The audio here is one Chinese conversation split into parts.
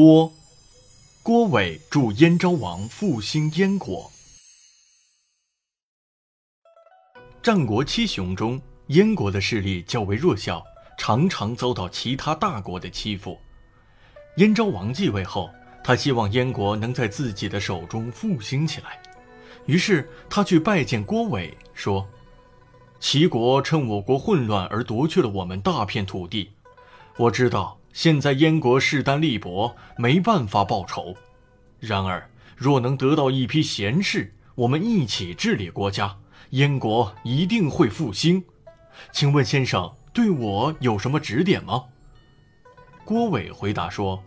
郭，郭伟助燕昭王复兴燕国。战国七雄中，燕国的势力较为弱小，常常遭到其他大国的欺负。燕昭王继位后，他希望燕国能在自己的手中复兴起来，于是他去拜见郭伟，说：“齐国趁我国混乱而夺去了我们大片土地，我知道。”现在燕国势单力薄，没办法报仇。然而，若能得到一批贤士，我们一起治理国家，燕国一定会复兴。请问先生对我有什么指点吗？郭伟回答说：“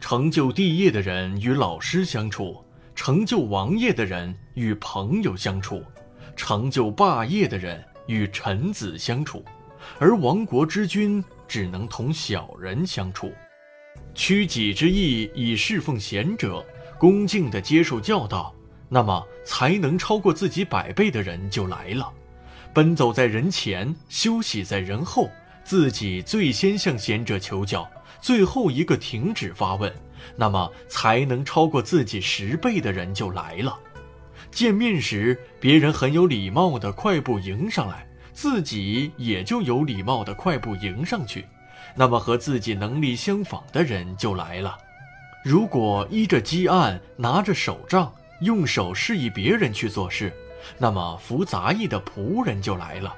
成就帝业的人与老师相处，成就王业的人与朋友相处，成就霸业的人与臣子相处，而亡国之君。”只能同小人相处，屈己之意以侍奉贤者，恭敬地接受教导，那么才能超过自己百倍的人就来了。奔走在人前，休息在人后，自己最先向贤者求教，最后一个停止发问，那么才能超过自己十倍的人就来了。见面时，别人很有礼貌地快步迎上来。自己也就有礼貌的快步迎上去，那么和自己能力相仿的人就来了。如果依着积案，拿着手杖，用手示意别人去做事，那么服杂役的仆人就来了。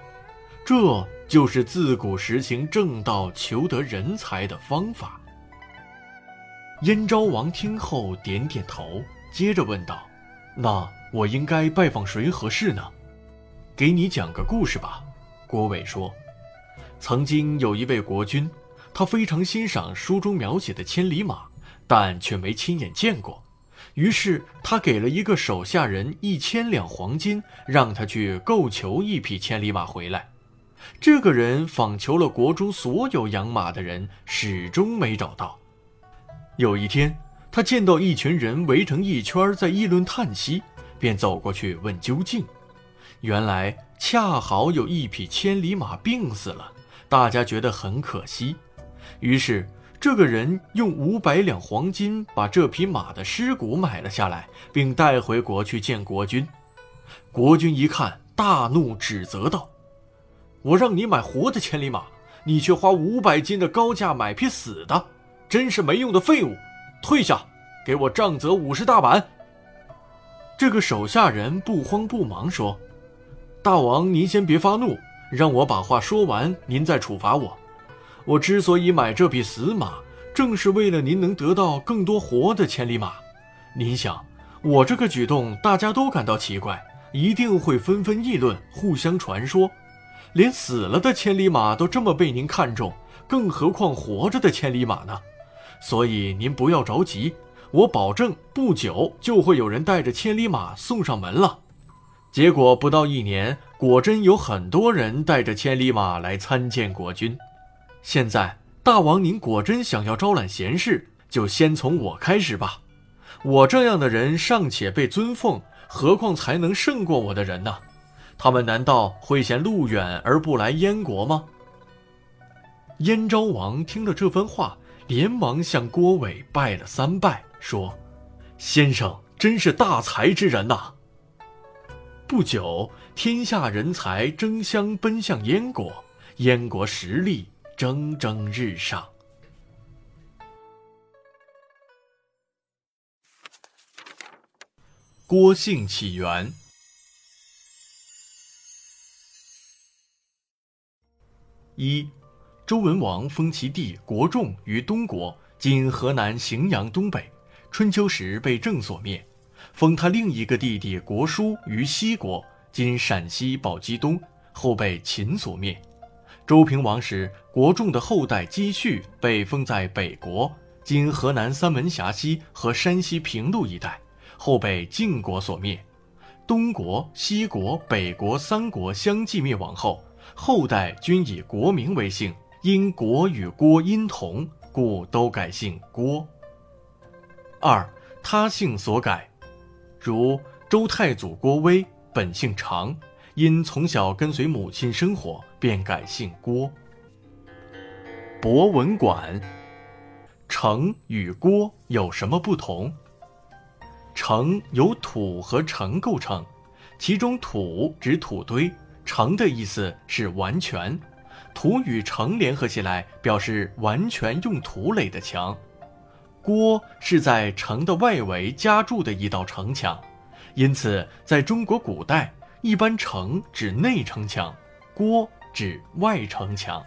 这就是自古实行正道、求得人才的方法。燕昭王听后点点头，接着问道：“那我应该拜访谁合适呢？给你讲个故事吧。”郭伟说：“曾经有一位国君，他非常欣赏书中描写的千里马，但却没亲眼见过。于是他给了一个手下人一千两黄金，让他去购求一匹千里马回来。这个人访求了国中所有养马的人，始终没找到。有一天，他见到一群人围成一圈在议论叹息，便走过去问究竟。原来。”恰好有一匹千里马病死了，大家觉得很可惜，于是这个人用五百两黄金把这匹马的尸骨买了下来，并带回国去见国君。国君一看，大怒，指责道：“我让你买活的千里马，你却花五百金的高价买匹死的，真是没用的废物！退下，给我杖责五十大板。”这个手下人不慌不忙说。大王，您先别发怒，让我把话说完，您再处罚我。我之所以买这匹死马，正是为了您能得到更多活的千里马。您想，我这个举动大家都感到奇怪，一定会纷纷议论，互相传说。连死了的千里马都这么被您看中，更何况活着的千里马呢？所以您不要着急，我保证不久就会有人带着千里马送上门了。结果不到一年，果真有很多人带着千里马来参见国君。现在大王您果真想要招揽贤士，就先从我开始吧。我这样的人尚且被尊奉，何况才能胜过我的人呢？他们难道会嫌路远而不来燕国吗？燕昭王听了这番话，连忙向郭伟拜了三拜，说：“先生真是大才之人呐。”不久，天下人才争相奔向燕国，燕国实力蒸蒸日上。郭姓起源：一，周文王封其弟国仲于东国（今河南荥阳东北），春秋时被郑所灭。封他另一个弟弟国叔于西国（今陕西宝鸡东），后被秦所灭。周平王时，国仲的后代姬绪被封在北国（今河南三门峡西和山西平陆一带），后被晋国所灭。东国、西国、北国三国相继灭亡后，后代均以国名为姓，因国与郭音同，故都改姓郭。二，他姓所改。如周太祖郭威本姓常，因从小跟随母亲生活，便改姓郭。博文馆，城与郭有什么不同？城由土和城构成，其中土指土堆，城的意思是完全。土与城联合起来，表示完全用土垒的墙。郭是在城的外围加筑的一道城墙，因此在中国古代，一般城指内城墙，郭指外城墙。